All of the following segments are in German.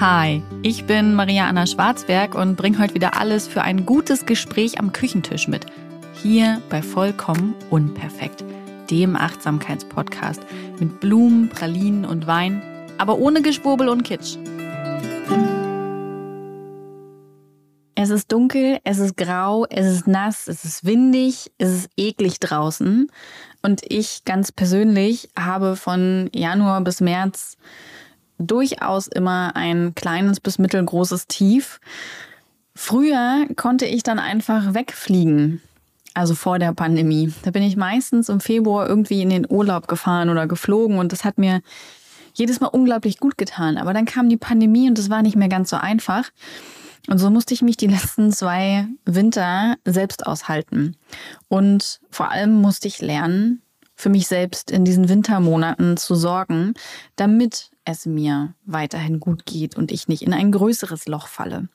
Hi, ich bin Maria Anna Schwarzberg und bringe heute wieder alles für ein gutes Gespräch am Küchentisch mit. Hier bei Vollkommen Unperfekt, dem Achtsamkeitspodcast mit Blumen, Pralinen und Wein, aber ohne Geschwurbel und Kitsch. Es ist dunkel, es ist grau, es ist nass, es ist windig, es ist eklig draußen. Und ich ganz persönlich habe von Januar bis März durchaus immer ein kleines bis mittelgroßes Tief. Früher konnte ich dann einfach wegfliegen. Also vor der Pandemie. Da bin ich meistens im Februar irgendwie in den Urlaub gefahren oder geflogen und das hat mir jedes Mal unglaublich gut getan. Aber dann kam die Pandemie und das war nicht mehr ganz so einfach. Und so musste ich mich die letzten zwei Winter selbst aushalten. Und vor allem musste ich lernen, für mich selbst in diesen Wintermonaten zu sorgen, damit es mir weiterhin gut geht und ich nicht in ein größeres Loch falle.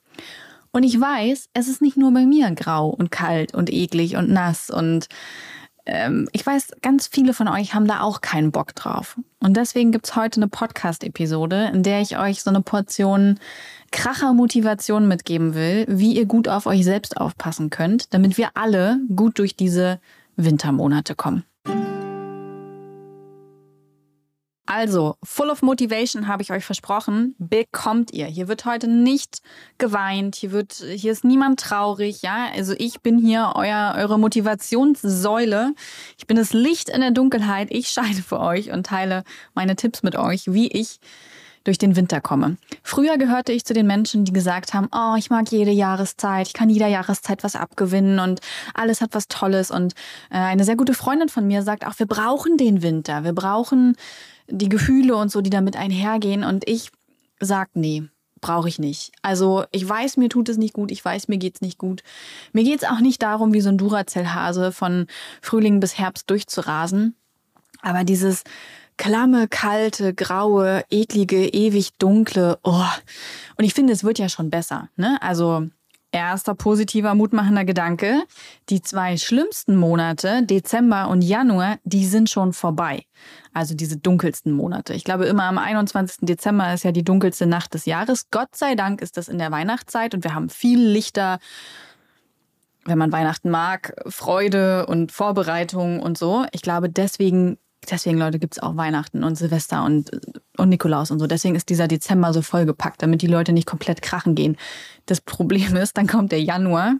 Und ich weiß, es ist nicht nur bei mir grau und kalt und eklig und nass und ähm, ich weiß, ganz viele von euch haben da auch keinen Bock drauf. Und deswegen gibt es heute eine Podcast-Episode, in der ich euch so eine Portion Kracher-Motivation mitgeben will, wie ihr gut auf euch selbst aufpassen könnt, damit wir alle gut durch diese Wintermonate kommen. Also, full of motivation habe ich euch versprochen, bekommt ihr. Hier wird heute nicht geweint, hier wird, hier ist niemand traurig, ja. Also ich bin hier euer, eure Motivationssäule. Ich bin das Licht in der Dunkelheit. Ich scheide für euch und teile meine Tipps mit euch, wie ich durch den Winter komme. Früher gehörte ich zu den Menschen, die gesagt haben, oh, ich mag jede Jahreszeit, ich kann jeder Jahreszeit was abgewinnen und alles hat was Tolles. Und äh, eine sehr gute Freundin von mir sagt auch, wir brauchen den Winter, wir brauchen die Gefühle und so, die damit einhergehen. Und ich sag, nee, brauche ich nicht. Also ich weiß, mir tut es nicht gut, ich weiß, mir geht's nicht gut. Mir geht's auch nicht darum, wie so ein Duracell-Hase von Frühling bis Herbst durchzurasen. Aber dieses klamme, kalte, graue, eklige, ewig dunkle, oh. Und ich finde, es wird ja schon besser. Ne? Also Erster positiver, mutmachender Gedanke. Die zwei schlimmsten Monate, Dezember und Januar, die sind schon vorbei. Also diese dunkelsten Monate. Ich glaube, immer am 21. Dezember ist ja die dunkelste Nacht des Jahres. Gott sei Dank ist das in der Weihnachtszeit und wir haben viel Lichter, wenn man Weihnachten mag, Freude und Vorbereitung und so. Ich glaube, deswegen deswegen, Leute, gibt es auch Weihnachten und Silvester und, und Nikolaus und so. Deswegen ist dieser Dezember so vollgepackt, damit die Leute nicht komplett krachen gehen. Das Problem ist, dann kommt der Januar,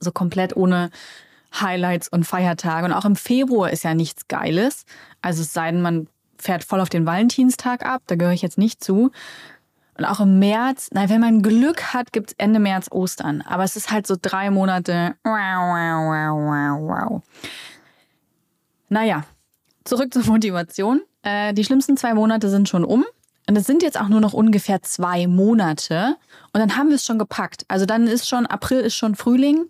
so komplett ohne Highlights und Feiertage. Und auch im Februar ist ja nichts Geiles. Also es sei denn, man fährt voll auf den Valentinstag ab, da gehöre ich jetzt nicht zu. Und auch im März, na, wenn man Glück hat, gibt es Ende März Ostern. Aber es ist halt so drei Monate. Naja, zurück zur Motivation. Äh, die schlimmsten zwei Monate sind schon um. Und es sind jetzt auch nur noch ungefähr zwei Monate. Und dann haben wir es schon gepackt. Also dann ist schon, April ist schon Frühling,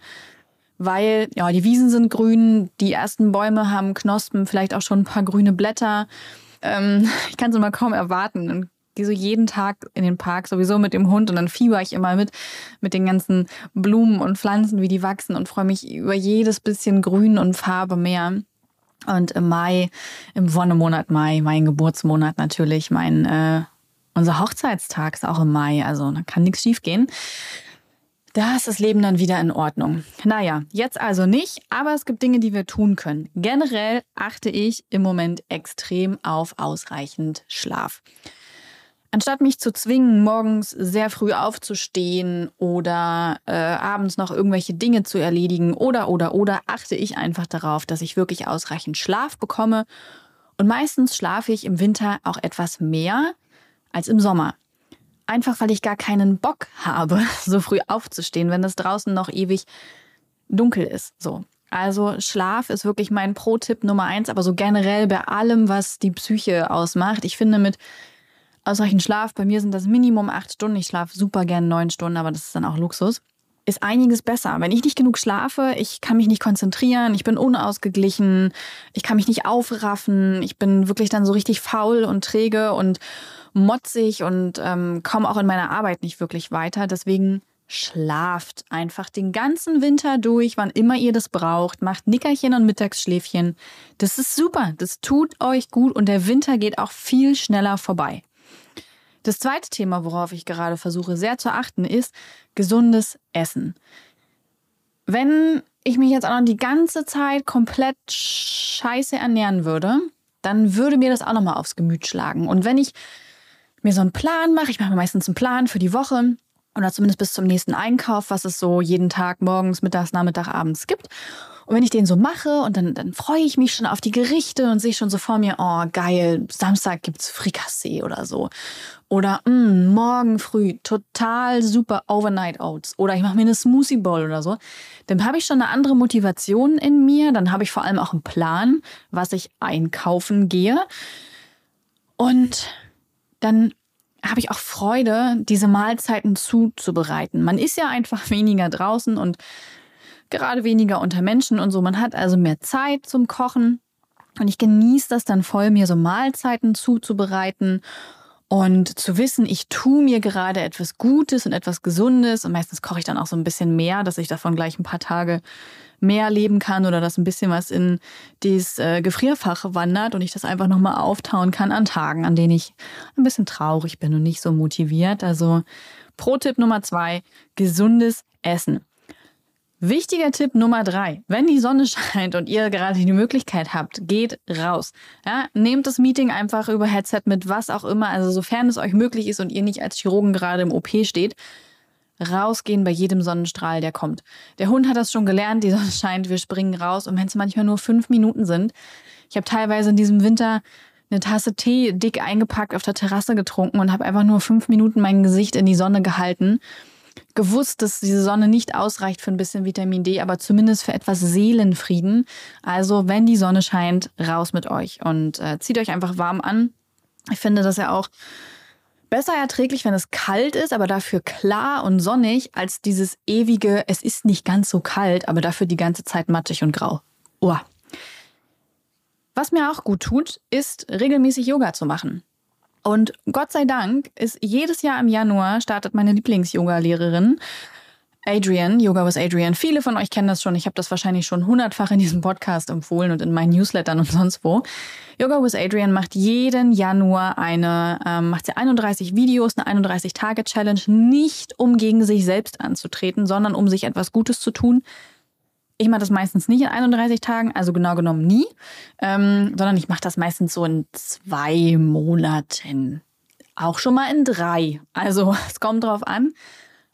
weil ja, die Wiesen sind grün, die ersten Bäume haben Knospen, vielleicht auch schon ein paar grüne Blätter. Ähm, ich kann es immer kaum erwarten. Und gehe so jeden Tag in den Park, sowieso mit dem Hund. Und dann fieber ich immer mit, mit den ganzen Blumen und Pflanzen, wie die wachsen und freue mich über jedes bisschen Grün und Farbe mehr. Und im Mai, im Wonnemonat Mai, mein Geburtsmonat natürlich, mein äh, unser Hochzeitstag ist auch im Mai, also da kann nichts schiefgehen. Da ist das Leben dann wieder in Ordnung. Naja, jetzt also nicht, aber es gibt Dinge, die wir tun können. Generell achte ich im Moment extrem auf ausreichend Schlaf. Anstatt mich zu zwingen, morgens sehr früh aufzustehen oder äh, abends noch irgendwelche Dinge zu erledigen oder oder oder, achte ich einfach darauf, dass ich wirklich ausreichend Schlaf bekomme. Und meistens schlafe ich im Winter auch etwas mehr als im Sommer. Einfach weil ich gar keinen Bock habe, so früh aufzustehen, wenn es draußen noch ewig dunkel ist. So. Also Schlaf ist wirklich mein Pro-Tipp Nummer eins, aber so generell bei allem, was die Psyche ausmacht. Ich finde mit ausreichend Schlaf. Bei mir sind das Minimum acht Stunden. Ich schlafe super gern neun Stunden, aber das ist dann auch Luxus. Ist einiges besser. Wenn ich nicht genug schlafe, ich kann mich nicht konzentrieren, ich bin unausgeglichen, ich kann mich nicht aufraffen, ich bin wirklich dann so richtig faul und träge und motzig und ähm, komme auch in meiner Arbeit nicht wirklich weiter. Deswegen schlaft einfach den ganzen Winter durch, wann immer ihr das braucht. Macht Nickerchen und Mittagsschläfchen. Das ist super. Das tut euch gut und der Winter geht auch viel schneller vorbei. Das zweite Thema, worauf ich gerade versuche sehr zu achten, ist gesundes Essen. Wenn ich mich jetzt auch noch die ganze Zeit komplett scheiße ernähren würde, dann würde mir das auch nochmal aufs Gemüt schlagen. Und wenn ich mir so einen Plan mache, ich mache mir meistens einen Plan für die Woche oder zumindest bis zum nächsten Einkauf, was es so jeden Tag morgens, mittags, Nachmittag, abends gibt. Und wenn ich den so mache und dann, dann freue ich mich schon auf die Gerichte und sehe schon so vor mir, oh geil, Samstag gibt's Frikassee oder so. Oder mh, mm, morgen früh total super Overnight Oats. Oder ich mache mir eine Smoothie Bowl oder so. Dann habe ich schon eine andere Motivation in mir. Dann habe ich vor allem auch einen Plan, was ich einkaufen gehe. Und dann habe ich auch Freude, diese Mahlzeiten zuzubereiten. Man ist ja einfach weniger draußen und gerade weniger unter Menschen und so. Man hat also mehr Zeit zum Kochen. Und ich genieße das dann voll, mir so Mahlzeiten zuzubereiten und zu wissen, ich tue mir gerade etwas Gutes und etwas Gesundes. Und meistens koche ich dann auch so ein bisschen mehr, dass ich davon gleich ein paar Tage mehr leben kann oder dass ein bisschen was in dieses äh, Gefrierfach wandert und ich das einfach nochmal auftauen kann an Tagen, an denen ich ein bisschen traurig bin und nicht so motiviert. Also Pro-Tipp Nummer zwei, gesundes Essen. Wichtiger Tipp Nummer drei. Wenn die Sonne scheint und ihr gerade die Möglichkeit habt, geht raus. Ja, nehmt das Meeting einfach über Headset mit, was auch immer, also sofern es euch möglich ist und ihr nicht als Chirurgen gerade im OP steht. Rausgehen bei jedem Sonnenstrahl, der kommt. Der Hund hat das schon gelernt, die Sonne scheint, wir springen raus und wenn es manchmal nur fünf Minuten sind. Ich habe teilweise in diesem Winter eine Tasse Tee dick eingepackt auf der Terrasse getrunken und habe einfach nur fünf Minuten mein Gesicht in die Sonne gehalten gewusst, dass diese Sonne nicht ausreicht für ein bisschen Vitamin D, aber zumindest für etwas Seelenfrieden. Also, wenn die Sonne scheint, raus mit euch und äh, zieht euch einfach warm an. Ich finde das ja auch besser erträglich, wenn es kalt ist, aber dafür klar und sonnig, als dieses ewige, es ist nicht ganz so kalt, aber dafür die ganze Zeit mattig und grau. Uah. Was mir auch gut tut, ist regelmäßig Yoga zu machen. Und Gott sei Dank ist jedes Jahr im Januar startet meine Lieblings-Yoga-Lehrerin Adrian, Yoga with Adrian. Viele von euch kennen das schon. Ich habe das wahrscheinlich schon hundertfach in diesem Podcast empfohlen und in meinen Newslettern und sonst wo. Yoga with Adrian macht jeden Januar eine, ähm, macht sie 31 Videos, eine 31-Tage-Challenge, nicht um gegen sich selbst anzutreten, sondern um sich etwas Gutes zu tun, ich mache das meistens nicht in 31 Tagen, also genau genommen nie, ähm, sondern ich mache das meistens so in zwei Monaten. Auch schon mal in drei. Also es kommt drauf an.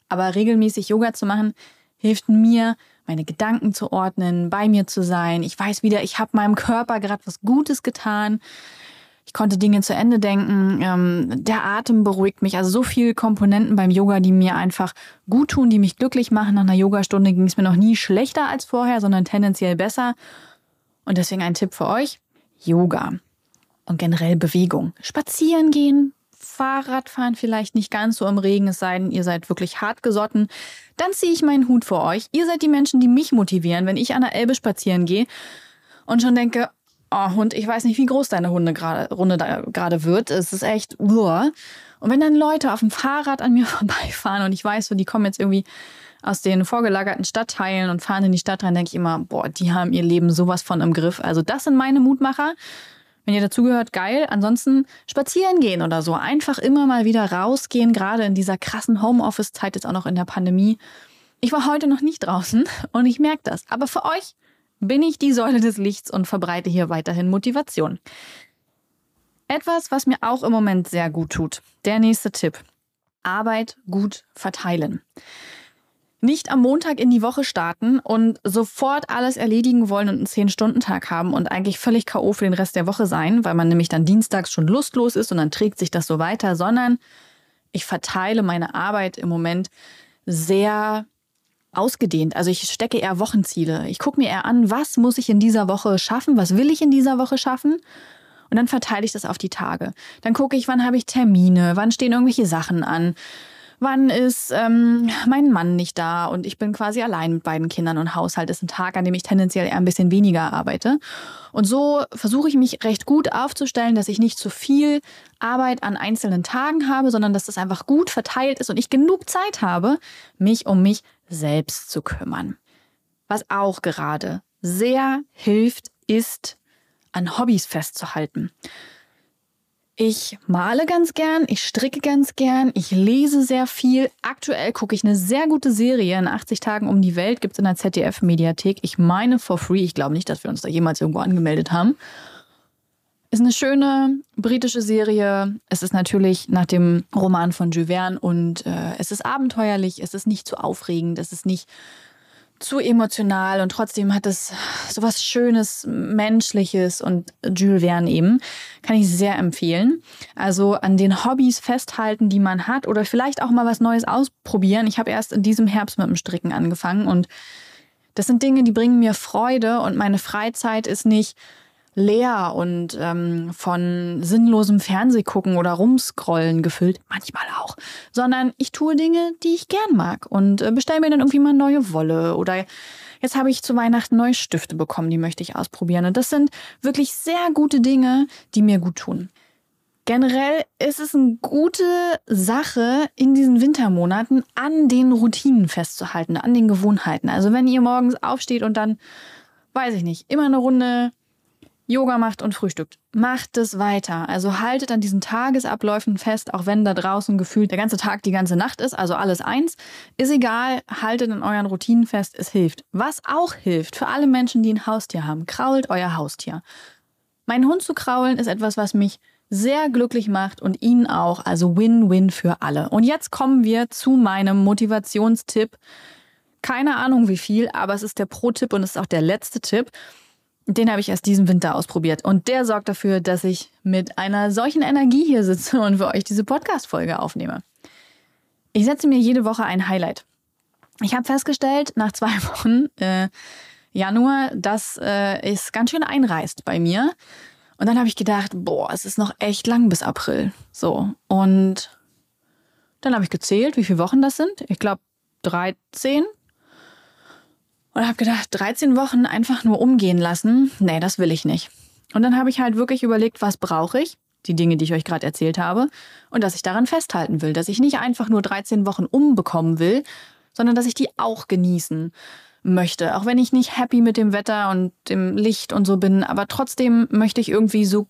Aber regelmäßig Yoga zu machen, hilft mir, meine Gedanken zu ordnen, bei mir zu sein. Ich weiß wieder, ich habe meinem Körper gerade was Gutes getan. Ich konnte Dinge zu Ende denken. Ähm, der Atem beruhigt mich. Also so viele Komponenten beim Yoga, die mir einfach gut tun, die mich glücklich machen. Nach einer Yogastunde ging es mir noch nie schlechter als vorher, sondern tendenziell besser. Und deswegen ein Tipp für euch. Yoga und generell Bewegung. Spazieren gehen, Fahrradfahren vielleicht nicht ganz so im Regen, es sei denn, ihr seid wirklich hart gesotten. Dann ziehe ich meinen Hut vor euch. Ihr seid die Menschen, die mich motivieren, wenn ich an der Elbe spazieren gehe und schon denke, oh Hund, ich weiß nicht, wie groß deine Hunde grade, Runde gerade wird. Es ist echt, uah. Und wenn dann Leute auf dem Fahrrad an mir vorbeifahren und ich weiß, so, die kommen jetzt irgendwie aus den vorgelagerten Stadtteilen und fahren in die Stadt rein, denke ich immer, boah, die haben ihr Leben sowas von im Griff. Also das sind meine Mutmacher. Wenn ihr dazugehört, geil. Ansonsten spazieren gehen oder so. Einfach immer mal wieder rausgehen, gerade in dieser krassen Homeoffice-Zeit, jetzt auch noch in der Pandemie. Ich war heute noch nicht draußen und ich merke das. Aber für euch bin ich die Säule des Lichts und verbreite hier weiterhin Motivation. Etwas, was mir auch im Moment sehr gut tut. Der nächste Tipp. Arbeit gut verteilen. Nicht am Montag in die Woche starten und sofort alles erledigen wollen und einen 10-Stunden-Tag haben und eigentlich völlig K.O. für den Rest der Woche sein, weil man nämlich dann dienstags schon lustlos ist und dann trägt sich das so weiter, sondern ich verteile meine Arbeit im Moment sehr ausgedehnt. Also ich stecke eher Wochenziele. Ich gucke mir eher an, was muss ich in dieser Woche schaffen, was will ich in dieser Woche schaffen. Und dann verteile ich das auf die Tage. Dann gucke ich, wann habe ich Termine, wann stehen irgendwelche Sachen an, wann ist ähm, mein Mann nicht da und ich bin quasi allein mit beiden Kindern und Haushalt ist ein Tag, an dem ich tendenziell eher ein bisschen weniger arbeite. Und so versuche ich mich recht gut aufzustellen, dass ich nicht zu viel Arbeit an einzelnen Tagen habe, sondern dass das einfach gut verteilt ist und ich genug Zeit habe, mich um mich selbst zu kümmern. Was auch gerade sehr hilft, ist an Hobbys festzuhalten. Ich male ganz gern, ich stricke ganz gern, ich lese sehr viel. Aktuell gucke ich eine sehr gute Serie in 80 Tagen um die Welt, gibt es in der ZDF-Mediathek. Ich meine for free, ich glaube nicht, dass wir uns da jemals irgendwo angemeldet haben. Ist eine schöne britische Serie. Es ist natürlich nach dem Roman von Jules Verne und äh, es ist abenteuerlich, es ist nicht zu aufregend, es ist nicht zu emotional und trotzdem hat es so was Schönes, Menschliches und Jules Verne eben. Kann ich sehr empfehlen. Also an den Hobbys festhalten, die man hat oder vielleicht auch mal was Neues ausprobieren. Ich habe erst in diesem Herbst mit dem Stricken angefangen und das sind Dinge, die bringen mir Freude und meine Freizeit ist nicht leer und ähm, von sinnlosem Fernsehgucken oder rumscrollen gefüllt, manchmal auch, sondern ich tue Dinge, die ich gern mag und äh, bestelle mir dann irgendwie mal neue Wolle oder jetzt habe ich zu Weihnachten neue Stifte bekommen, die möchte ich ausprobieren und das sind wirklich sehr gute Dinge, die mir gut tun. Generell ist es eine gute Sache, in diesen Wintermonaten an den Routinen festzuhalten, an den Gewohnheiten. Also wenn ihr morgens aufsteht und dann, weiß ich nicht, immer eine Runde Yoga macht und frühstückt. Macht es weiter. Also haltet an diesen Tagesabläufen fest, auch wenn da draußen gefühlt der ganze Tag die ganze Nacht ist, also alles eins. Ist egal, haltet an euren Routinen fest, es hilft. Was auch hilft für alle Menschen, die ein Haustier haben, krault euer Haustier. Mein Hund zu kraulen ist etwas, was mich sehr glücklich macht und ihn auch, also Win-Win für alle. Und jetzt kommen wir zu meinem Motivationstipp. Keine Ahnung wie viel, aber es ist der Pro-Tipp und es ist auch der letzte Tipp. Den habe ich erst diesen Winter ausprobiert. Und der sorgt dafür, dass ich mit einer solchen Energie hier sitze und für euch diese Podcast-Folge aufnehme. Ich setze mir jede Woche ein Highlight. Ich habe festgestellt, nach zwei Wochen äh, Januar, dass äh, es ganz schön einreißt bei mir. Und dann habe ich gedacht, boah, es ist noch echt lang bis April. So. Und dann habe ich gezählt, wie viele Wochen das sind. Ich glaube 13. Und habe gedacht, 13 Wochen einfach nur umgehen lassen, nee, das will ich nicht. Und dann habe ich halt wirklich überlegt, was brauche ich? Die Dinge, die ich euch gerade erzählt habe. Und dass ich daran festhalten will. Dass ich nicht einfach nur 13 Wochen umbekommen will, sondern dass ich die auch genießen möchte. Auch wenn ich nicht happy mit dem Wetter und dem Licht und so bin. Aber trotzdem möchte ich irgendwie so,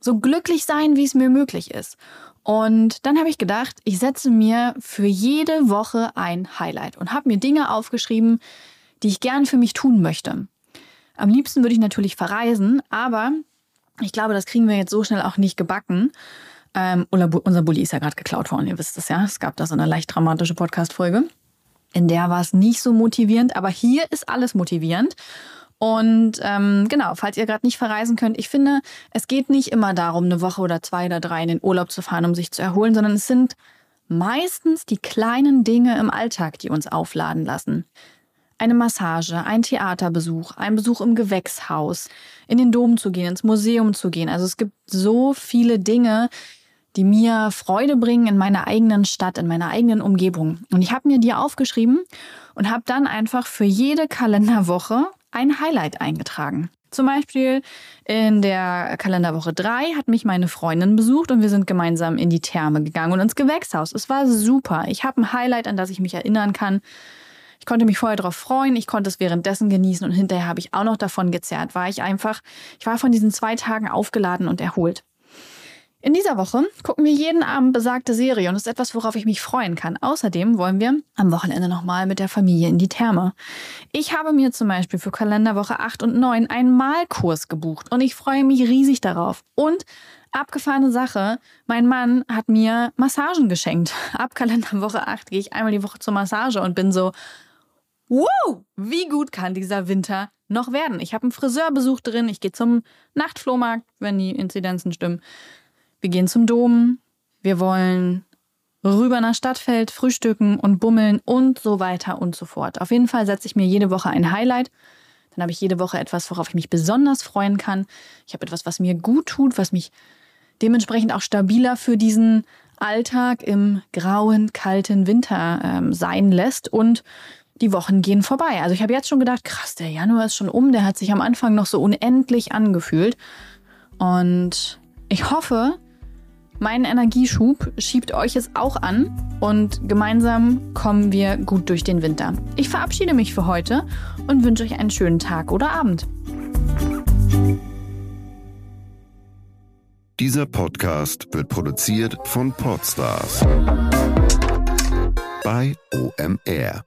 so glücklich sein, wie es mir möglich ist. Und dann habe ich gedacht, ich setze mir für jede Woche ein Highlight und habe mir Dinge aufgeschrieben, die ich gern für mich tun möchte. Am liebsten würde ich natürlich verreisen, aber ich glaube, das kriegen wir jetzt so schnell auch nicht gebacken. Ähm, unser Bulli ist ja gerade geklaut worden, ihr wisst es ja. Es gab da so eine leicht dramatische Podcast-Folge. In der war es nicht so motivierend, aber hier ist alles motivierend. Und ähm, genau, falls ihr gerade nicht verreisen könnt, ich finde, es geht nicht immer darum, eine Woche oder zwei oder drei in den Urlaub zu fahren, um sich zu erholen, sondern es sind meistens die kleinen Dinge im Alltag, die uns aufladen lassen. Eine Massage, ein Theaterbesuch, ein Besuch im Gewächshaus, in den Dom zu gehen, ins Museum zu gehen. Also es gibt so viele Dinge, die mir Freude bringen in meiner eigenen Stadt, in meiner eigenen Umgebung. Und ich habe mir die aufgeschrieben und habe dann einfach für jede Kalenderwoche ein Highlight eingetragen. Zum Beispiel in der Kalenderwoche 3 hat mich meine Freundin besucht und wir sind gemeinsam in die Therme gegangen und ins Gewächshaus. Es war super. Ich habe ein Highlight, an das ich mich erinnern kann. Ich konnte mich vorher darauf freuen, ich konnte es währenddessen genießen und hinterher habe ich auch noch davon gezerrt, war ich einfach, ich war von diesen zwei Tagen aufgeladen und erholt. In dieser Woche gucken wir jeden Abend besagte Serie und das ist etwas, worauf ich mich freuen kann. Außerdem wollen wir am Wochenende nochmal mit der Familie in die Therme. Ich habe mir zum Beispiel für Kalenderwoche 8 und 9 einen Malkurs gebucht und ich freue mich riesig darauf. Und abgefahrene Sache, mein Mann hat mir Massagen geschenkt. Ab Kalenderwoche 8 gehe ich einmal die Woche zur Massage und bin so, wow, wie gut kann dieser Winter noch werden? Ich habe einen Friseurbesuch drin, ich gehe zum Nachtflohmarkt, wenn die Inzidenzen stimmen. Wir gehen zum Dom, wir wollen rüber nach Stadtfeld, frühstücken und bummeln und so weiter und so fort. Auf jeden Fall setze ich mir jede Woche ein Highlight. Dann habe ich jede Woche etwas, worauf ich mich besonders freuen kann. Ich habe etwas, was mir gut tut, was mich dementsprechend auch stabiler für diesen Alltag im grauen, kalten Winter ähm, sein lässt. Und die Wochen gehen vorbei. Also ich habe jetzt schon gedacht, krass, der Januar ist schon um, der hat sich am Anfang noch so unendlich angefühlt. Und ich hoffe, mein Energieschub schiebt euch es auch an und gemeinsam kommen wir gut durch den Winter. Ich verabschiede mich für heute und wünsche euch einen schönen Tag oder Abend. Dieser Podcast wird produziert von Podstars bei OMR.